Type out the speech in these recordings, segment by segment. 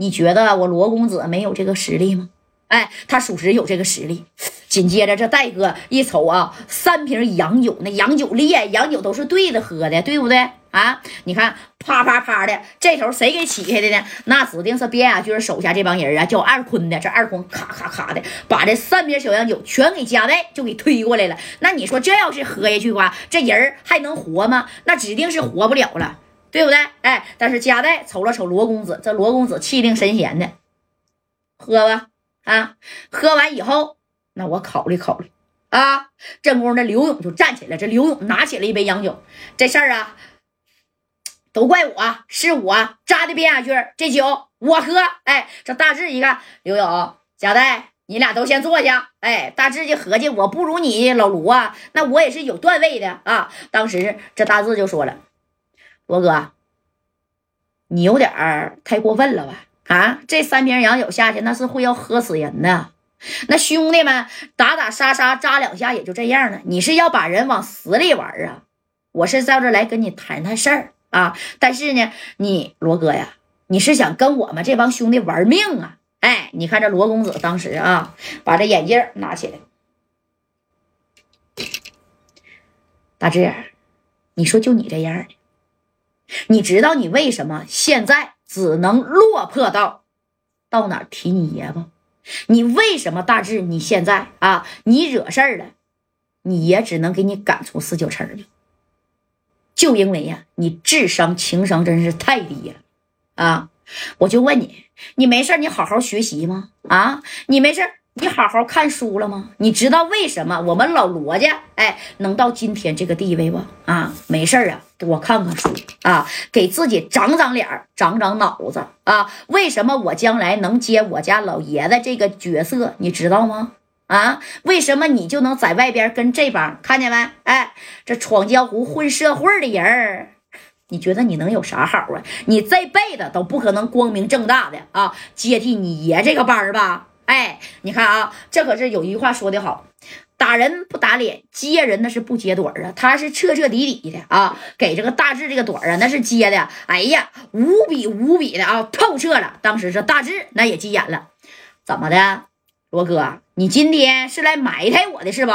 你觉得我罗公子没有这个实力吗？哎，他属实有这个实力。紧接着，这戴哥一瞅啊，三瓶洋酒，那洋酒烈，洋酒都是对着喝的，对不对啊？你看，啪啪啪的，这头谁给起开的呢？那指定是边雅军手下这帮人啊，叫二坤的。这二坤咔咔咔的，把这三瓶小洋酒全给夹带就给推过来了。那你说这要是喝下去的话，这人还能活吗？那指定是活不了了，对不对？哎，但是夹带瞅了瞅罗公子，这罗公子气定神闲的，喝吧。啊，喝完以后，那我考虑考虑啊。这功夫，那刘勇就站起来，这刘勇拿起了一杯洋酒。这事儿啊，都怪我，是我扎的边雅军，这酒我喝。哎，这大志一看，刘勇、贾代，你俩都先坐下。哎，大志就合计，我不如你老卢啊，那我也是有段位的啊。当时这大志就说了：“罗哥，你有点太过分了吧？”啊，这三瓶洋酒下去，那是会要喝死人的。那兄弟们打打杀杀扎两下也就这样了，你是要把人往死里玩啊？我是在这来跟你谈谈事儿啊。但是呢，你罗哥呀，你是想跟我们这帮兄弟玩命啊？哎，你看这罗公子当时啊，把这眼镜拿起来，大志，你说就你这样的，你知道你为什么现在？只能落魄到到哪提你爷不？你为什么大志？你现在啊，你惹事儿了，你爷只能给你赶出四九城去，就因为呀，你智商情商真是太低了啊！我就问你，你没事你好好学习吗？啊，你没事你好好看书了吗？你知道为什么我们老罗家哎能到今天这个地位不？啊，没事啊，多看看书啊，给自己长长脸长长脑子啊。为什么我将来能接我家老爷子这个角色？你知道吗？啊，为什么你就能在外边跟这帮看见没？哎，这闯江湖混社会的人儿，你觉得你能有啥好啊？你这辈子都不可能光明正大的啊接替你爷这个班儿吧？哎，你看啊，这可是有一句话说的好，打人不打脸，接人那是不揭短啊，他是彻彻底底的啊，给这个大志这个短啊，那是接的，哎呀，无比无比的啊，透彻了。当时这大志那也急眼了，怎么的，罗哥，你今天是来埋汰我的是不？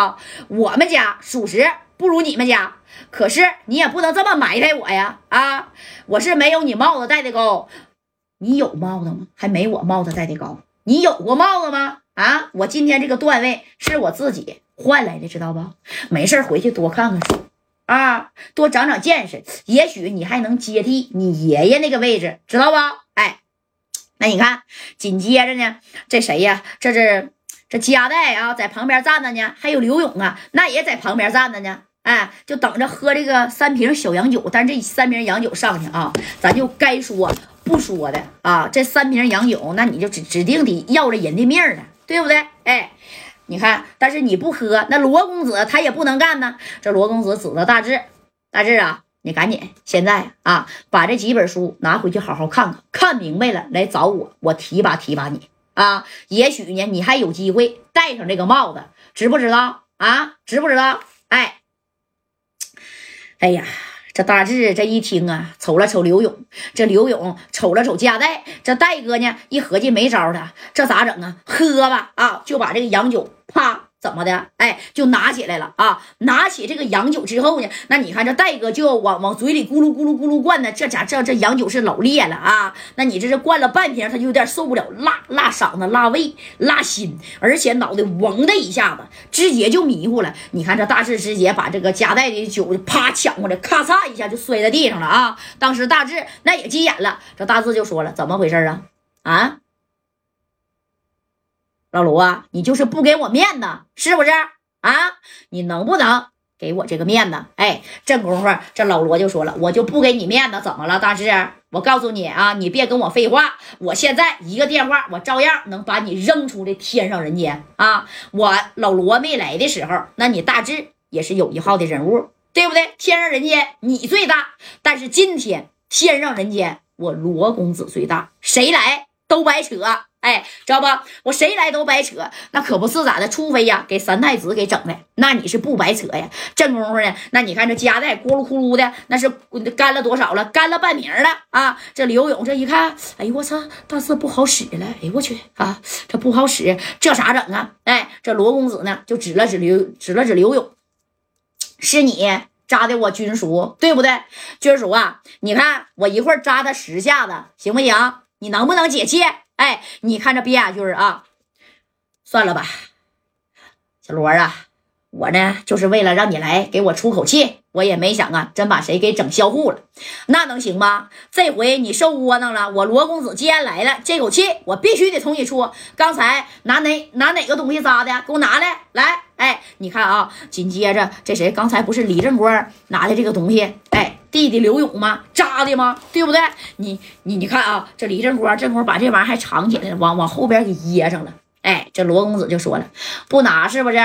我们家属实不如你们家，可是你也不能这么埋汰我呀啊！我是没有你帽子戴的高，你有帽子吗？还没我帽子戴的高。你有过帽子吗？啊，我今天这个段位是我自己换来的，知道不？没事回去多看看书啊，多长长见识，也许你还能接替你爷爷那个位置，知道不？哎，那你看，紧接着呢，这谁呀？这是这夹带啊，在旁边站着呢，还有刘勇啊，那也在旁边站着呢。哎，就等着喝这个三瓶小洋酒，但这三瓶洋酒上去啊，咱就该说。不说的啊，这三瓶洋酒，那你就指指定得要了人的命了，对不对？哎，你看，但是你不喝，那罗公子他也不能干呢。这罗公子指着大志，大志啊，你赶紧现在啊，把这几本书拿回去好好看看，看明白了来找我，我提拔提拔你啊。也许呢，你还有机会戴上这个帽子，知不知道啊？知不知道？哎，哎呀。这大志这一听啊，瞅了瞅刘勇，这刘勇瞅了瞅加代，这戴哥呢一合计没招了，这咋整啊？喝吧啊，就把这个洋酒啪。怎么的？哎，就拿起来了啊！拿起这个洋酒之后呢，那你看这戴哥就要往往嘴里咕噜咕噜咕噜灌呢。这家这这洋酒是老烈了啊！那你这是灌了半瓶，他就有点受不了，辣辣嗓子、辣胃、辣心，而且脑袋嗡的一下子，直接就迷糊了。你看这大志直接把这个夹带的酒啪抢过来，咔嚓一下就摔在地上了啊！当时大志那也急眼了，这大志就说了：“怎么回事啊？啊？”老罗啊，你就是不给我面子，是不是啊？你能不能给我这个面子？哎，这功夫，这老罗就说了，我就不给你面子，怎么了，大志？我告诉你啊，你别跟我废话，我现在一个电话，我照样能把你扔出这天上人间啊！我老罗没来的时候，那你大志也是有一号的人物，对不对？天上人间你最大，但是今天天上人间我罗公子最大，谁来都白扯。哎，知道不？我谁来都白扯，那可不是咋的？除非呀，给三太子给整的，那你是不白扯呀？这功夫呢，那你看这夹带咕噜咕噜的，那是干了多少了？干了半瓶了啊！这刘勇这一看，哎呦我操，大事不好使了！哎呦我去啊，这不好使，这咋整啊？哎，这罗公子呢，就指了指刘，指了指刘勇，是你。扎的我军叔，对不对？军叔啊，你看我一会儿扎他十下子，行不行？你能不能解气？哎，你看这逼眼军啊，算了吧，小罗啊，我呢就是为了让你来给我出口气。我也没想啊，真把谁给整销户了，那能行吗？这回你受窝囊了。我罗公子既然来了，这口气我必须得从你出。刚才拿哪拿哪个东西扎的？给我拿来！来，哎，你看啊，紧接着这谁？刚才不是李正光拿的这个东西？哎，弟弟刘勇吗？扎的吗？对不对？你你你看啊，这李正光这会把这玩意儿还藏起来了，往往后边给掖上了。哎，这罗公子就说了，不拿是不是？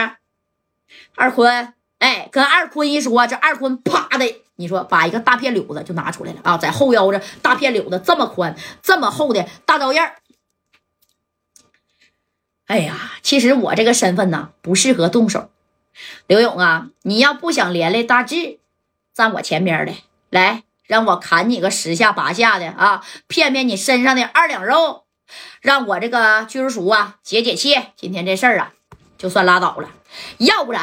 二坤。哎，跟二坤一说，这二坤啪的，你说把一个大片柳子就拿出来了啊，在后腰这大片柳子这么宽、这么厚的大刀刃哎呀，其实我这个身份呢不适合动手。刘勇啊，你要不想连累大志，站我前边的来，让我砍你个十下八下的啊，骗骗你身上的二两肉，让我这个军叔啊解解气。今天这事儿啊，就算拉倒了，要不然。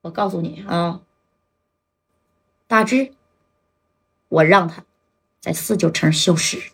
我告诉你啊，大志，我让他在四九城消失。